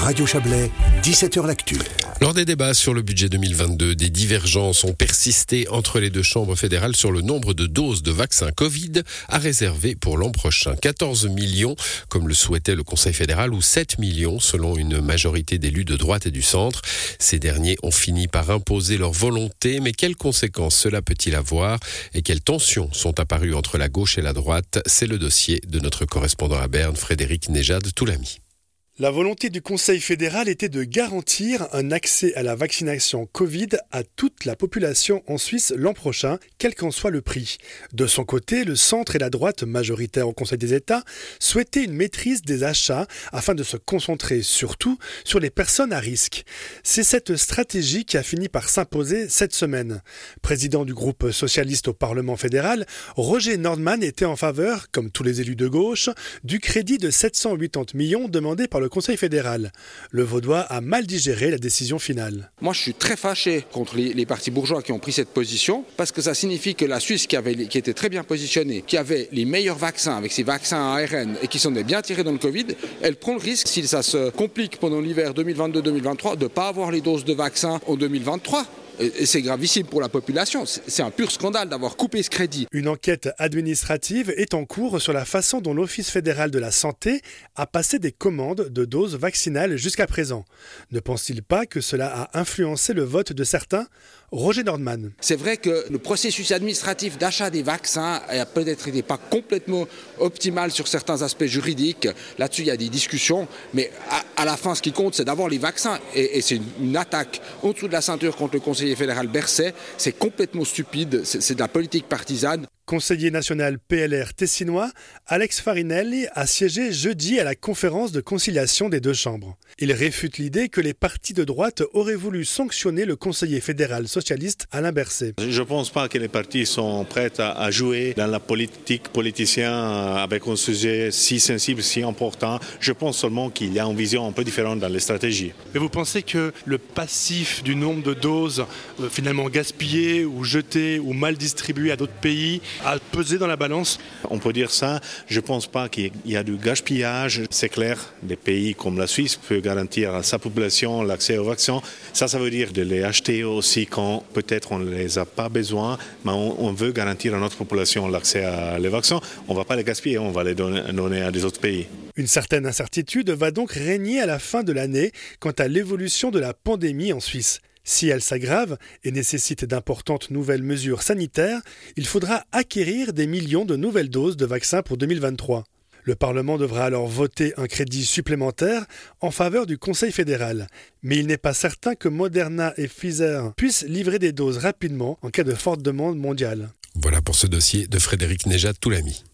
Radio Chablais, 17h L'Actu. Lors des débats sur le budget 2022, des divergences ont persisté entre les deux chambres fédérales sur le nombre de doses de vaccins Covid à réserver pour l'an prochain. 14 millions, comme le souhaitait le Conseil fédéral, ou 7 millions selon une majorité d'élus de droite et du centre. Ces derniers ont fini par imposer leur volonté, mais quelles conséquences cela peut-il avoir et quelles tensions sont apparues entre la gauche et la droite? C'est le dossier de notre correspondant à Berne, Frédéric Nejad Toulami. La volonté du Conseil fédéral était de garantir un accès à la vaccination Covid à toute la population en Suisse l'an prochain, quel qu'en soit le prix. De son côté, le centre et la droite, majoritaire au Conseil des États, souhaitaient une maîtrise des achats afin de se concentrer surtout sur les personnes à risque. C'est cette stratégie qui a fini par s'imposer cette semaine. Président du groupe socialiste au Parlement fédéral, Roger Nordman était en faveur, comme tous les élus de gauche, du crédit de 780 millions demandé par le Conseil fédéral. Le Vaudois a mal digéré la décision finale. Moi, je suis très fâché contre les, partis bourgeois qui ont pris cette position, parce que ça signifie que la Suisse, qui, avait, qui était très bien positionnée, qui avait les meilleurs vaccins avec ses vaccins ARN et qui sont bien tirés dans le Covid, elle prend le risque, si ça se complique pendant l'hiver 2022-2023, de ne pas avoir les doses de vaccins en 2023 c'est gravissime pour la population. C'est un pur scandale d'avoir coupé ce crédit. Une enquête administrative est en cours sur la façon dont l'Office fédéral de la santé a passé des commandes de doses vaccinales jusqu'à présent. Ne pense-t-il pas que cela a influencé le vote de certains Roger Nordman. C'est vrai que le processus administratif d'achat des vaccins a peut-être été pas complètement optimal sur certains aspects juridiques. Là-dessus, il y a des discussions, mais à, la fin, ce qui compte, c'est d'avoir les vaccins. Et, c'est une, attaque en dessous de la ceinture contre le conseiller fédéral Berset. C'est complètement stupide. C'est de la politique partisane conseiller national PLR tessinois, Alex Farinelli a siégé jeudi à la conférence de conciliation des deux chambres. Il réfute l'idée que les partis de droite auraient voulu sanctionner le conseiller fédéral socialiste Alain Berset. Je ne pense pas que les partis sont prêts à jouer dans la politique politicien avec un sujet si sensible, si important. Je pense seulement qu'il y a une vision un peu différente dans les stratégies. Mais vous pensez que le passif du nombre de doses euh, finalement gaspillées ou jetées ou mal distribuées à d'autres pays à peser dans la balance On peut dire ça. Je ne pense pas qu'il y a du gaspillage. C'est clair, des pays comme la Suisse peuvent garantir à sa population l'accès aux vaccins. Ça, ça veut dire de les acheter aussi quand peut-être on ne les a pas besoin, mais on, veut garantir à notre population l'accès à les vaccins. On ne va pas les gaspiller, on va les donner à des autres pays. Une certaine incertitude va donc régner à la fin de l'année quant à l'évolution de la pandémie en Suisse. Si elle s'aggrave et nécessite d'importantes nouvelles mesures sanitaires, il faudra acquérir des millions de nouvelles doses de vaccins pour 2023. Le Parlement devra alors voter un crédit supplémentaire en faveur du Conseil fédéral. Mais il n'est pas certain que Moderna et Pfizer puissent livrer des doses rapidement en cas de forte demande mondiale. Voilà pour ce dossier de Frédéric Nejat Toulami.